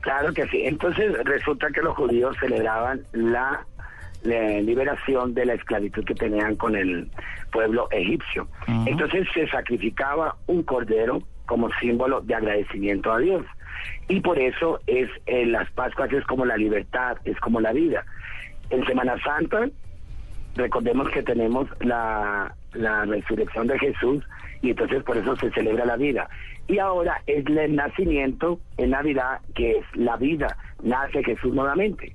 Claro que sí. Entonces resulta que los judíos celebraban la, la liberación de la esclavitud que tenían con el pueblo egipcio. Entonces se sacrificaba un cordero como símbolo de agradecimiento a Dios. Y por eso es en las Pascuas es como la libertad, es como la vida. En Semana Santa recordemos que tenemos la, la resurrección de Jesús y entonces por eso se celebra la vida. Y ahora es el nacimiento en Navidad, que es la vida, nace Jesús nuevamente.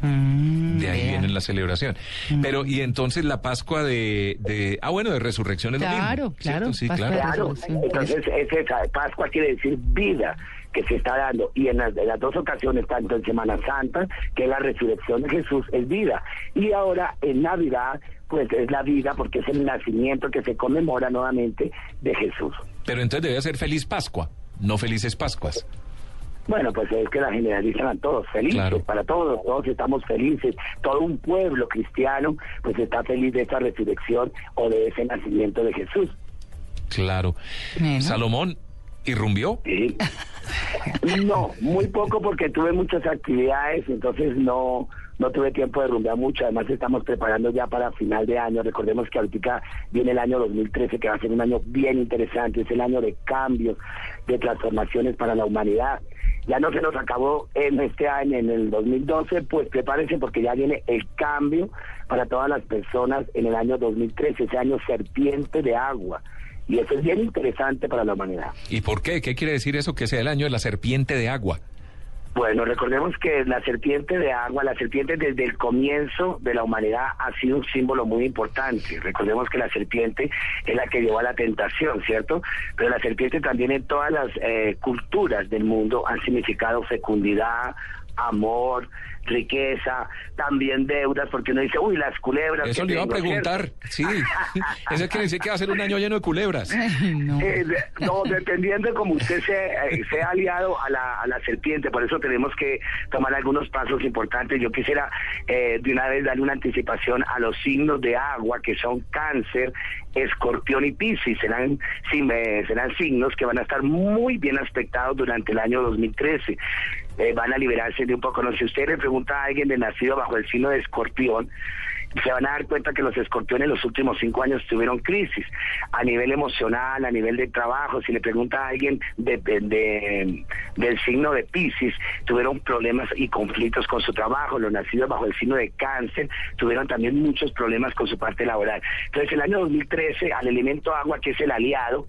Mm, De ahí viene la celebración. Pero, y entonces la Pascua de, de ah, bueno, de resurrección es lo mismo, Claro, claro, ¿cierto? Sí, Pascua de claro. Claro, resurrección. entonces es esa, Pascua quiere decir vida que se está dando y en las, en las dos ocasiones, tanto en Semana Santa, que la resurrección de Jesús, es vida. Y ahora en Navidad, pues es la vida porque es el nacimiento que se conmemora nuevamente de Jesús. Pero entonces debe ser feliz Pascua, no felices Pascuas. Bueno, pues es que la generalizan a todos, felices, Claro. para todos, todos estamos felices, todo un pueblo cristiano pues está feliz de esta resurrección o de ese nacimiento de Jesús. Claro. Bueno. Salomón irrumbió. Sí. No, muy poco porque tuve muchas actividades, entonces no no tuve tiempo de rumbear mucho. Además estamos preparando ya para final de año. Recordemos que ahorita viene el año 2013 que va a ser un año bien interesante. Es el año de cambios, de transformaciones para la humanidad. Ya no se nos acabó en este año, en el 2012, pues prepárense porque ya viene el cambio para todas las personas en el año 2013, ese año serpiente de agua. Y eso es bien interesante para la humanidad. ¿Y por qué? ¿Qué quiere decir eso que sea el año de la serpiente de agua? Bueno, recordemos que la serpiente de agua, la serpiente desde el comienzo de la humanidad ha sido un símbolo muy importante. Recordemos que la serpiente es la que llevó a la tentación, ¿cierto? Pero la serpiente también en todas las eh, culturas del mundo han significado fecundidad, amor, riqueza, también deudas, porque uno dice, uy, las culebras. Eso le iba a tengo", preguntar. ¿cierto? Sí. Eso quiere decir que va a ser un año lleno de culebras. No. Eh, de- no, dependiendo de cómo usted se, eh, sea aliado a la, a la serpiente, por eso tenemos que tomar algunos pasos importantes. Yo quisiera eh, de una vez darle una anticipación a los signos de agua que son cáncer, escorpión y piscis. Serán, sí, me- serán signos que van a estar muy bien aspectados durante el año 2013. Eh, van a liberarse de un poco. No si usted le pregunta a alguien de nacido bajo el signo de escorpión, se van a dar cuenta que los escorpiones en los últimos cinco años tuvieron crisis a nivel emocional, a nivel de trabajo. Si le pregunta a alguien de, de- de- del signo de Pisces, tuvieron problemas y conflictos con su trabajo. Los nacidos bajo el signo de cáncer tuvieron también muchos problemas con su parte laboral. Entonces, el año 2013, al elemento agua, que es el aliado,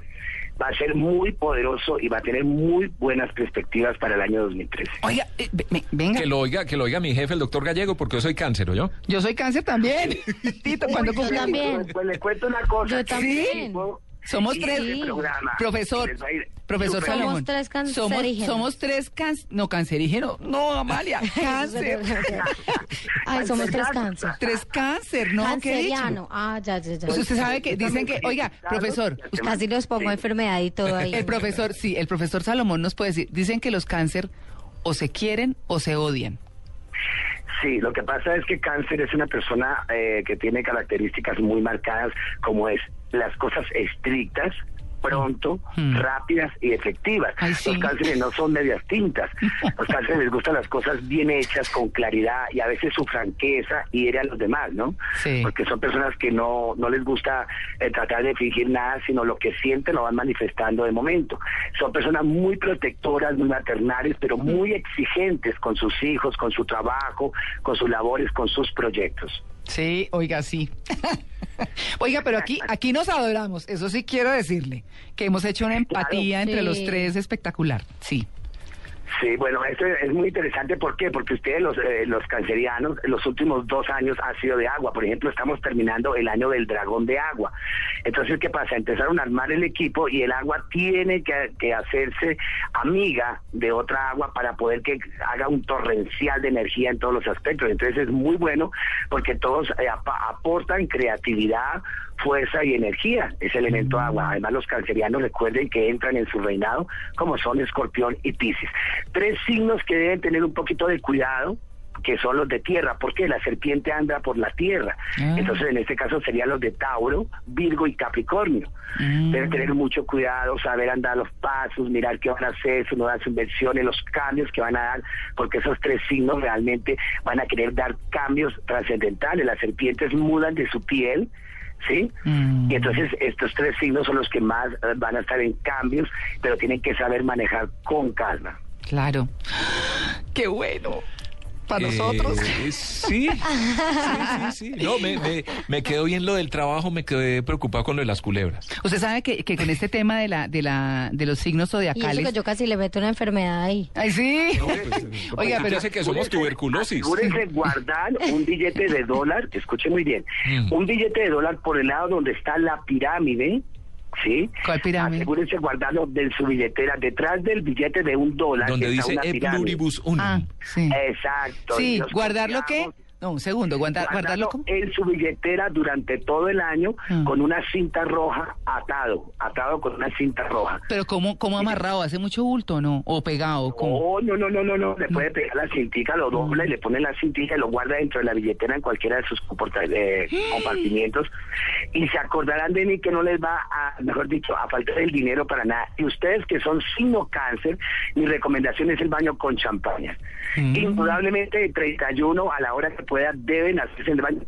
va a ser muy poderoso y va a tener muy buenas perspectivas para el año 2013. Oiga, eh, ve- venga. Que lo oiga, que lo oiga mi jefe, el doctor Gallego, porque yo soy cáncer, ¿yo? Yo soy cáncer también. Tito, cuando sí, también. Pues le cuento una cosa. Yo también. Somos Y tres. programa Profesor, profesor Salomón. Somos tres cancerígenos. somos tres cáncer. No, cancerígenos. No, Amalia, cáncer. Ay, somos tres cáncer. tres cáncer, ¿no? ¿Qué he dicho? Canceriano. Ah, ya, ya, ya. Pues usted sabe que dicen que, oiga, profesor, usted- Casi los pongo enfermedad y todo ahí. el profesor, sí, el profesor Salomón nos puede decir, dicen que los cáncer o se quieren o se odian. Sí, lo que pasa es que cáncer es una persona eh, que tiene características muy marcadas como es las cosas estrictas, pronto, Mm. rápidas y efectivas. Ay, sí. Los cánceres no son medias tintas. Los cánceres les gustan las cosas bien hechas, con claridad y a veces su franqueza hiere a los demás, ¿no? Sí. Porque son personas que no, no les gusta eh, tratar de fingir nada, sino lo que sienten lo van manifestando de momento. Son personas muy protectoras, muy maternales, pero muy exigentes con sus hijos, con su trabajo, con sus labores, con sus proyectos. Sí, oiga, sí. oiga, pero aquí, aquí nos adoramos, eso sí quiero decirle, que hemos hecho una empatía Claro. entre los tres espectacular, sí. Sí, bueno, esto es muy interesante. ¿Por qué? Porque ustedes, los, eh, los cancerianos, los últimos dos años ha sido de agua. Por ejemplo, estamos terminando el año del dragón de agua. Entonces, ¿qué pasa? Empezaron a armar el equipo y el agua tiene que, que hacerse amiga de otra agua para poder que haga un torrencial de energía en todos los aspectos. Entonces, es muy bueno porque todos eh, ap- aportan creatividad, fuerza y energía, ese elemento agua. Además, los cancerianos recuerden que entran en su reinado como son escorpión y piscis. Tres signos que deben tener un poquito de cuidado que son los de tierra, porque la serpiente anda por la tierra. Ah. Entonces, en este caso serían los de Tauro, Virgo y Capricornio. Mm. Deben tener mucho cuidado, saber andar los pasos, mirar qué van a hacer, sus nuevas inversiones, los cambios que van a dar, porque esos tres signos realmente van a querer dar cambios trascendentales. Las serpientes mudan de su piel, ¿sí? Mm. Y entonces estos tres signos son los que más eh, van a estar en cambios, pero tienen que saber manejar con calma. Claro. ¡Qué bueno! Para Eh, nosotros. sí, sí, sí, sí. No, me, me, me quedó bien lo del trabajo, me quedé preocupado con lo de las culebras. Usted sabe que, que con este tema de la de la de los signos Y eso zodiacales. que yo casi le meto una enfermedad ahí. Ay, sí. Oiga, pero que somos tuberculosis. Asegúrese guardar un billete de dólar, escuche muy bien, Mm. un billete de dólar por el lado donde está la pirámide, ¿sí? ¿Cuál pirámide? Asegúrese guardarlo de su billetera, detrás del billete de un dólar. Donde está dice una E pirámide. pluribus unum. Ah, sí. Exacto. Sí, guardarlo qué? confiamos- No, un segundo, guarda- guardarlo cómo? en su billetera durante todo el año Mm. con una cinta roja atado, atado con una cinta roja. Pero cómo cómo amarrado, hace mucho bulto o no, o pegado, ¿cómo? No, no, no, no, no, le puede pegar la cintica, lo dobla y le pone la cintica y lo guarda dentro de la billetera en cualquiera de sus eh, compartimientos. Y se acordarán de mí que no les va a, mejor dicho, a faltar el dinero para nada. Y ustedes que son signo cáncer, mi recomendación es el baño con champaña. Mm. Indudablemente, el 31 a la hora que pueda, deben hacerse el baño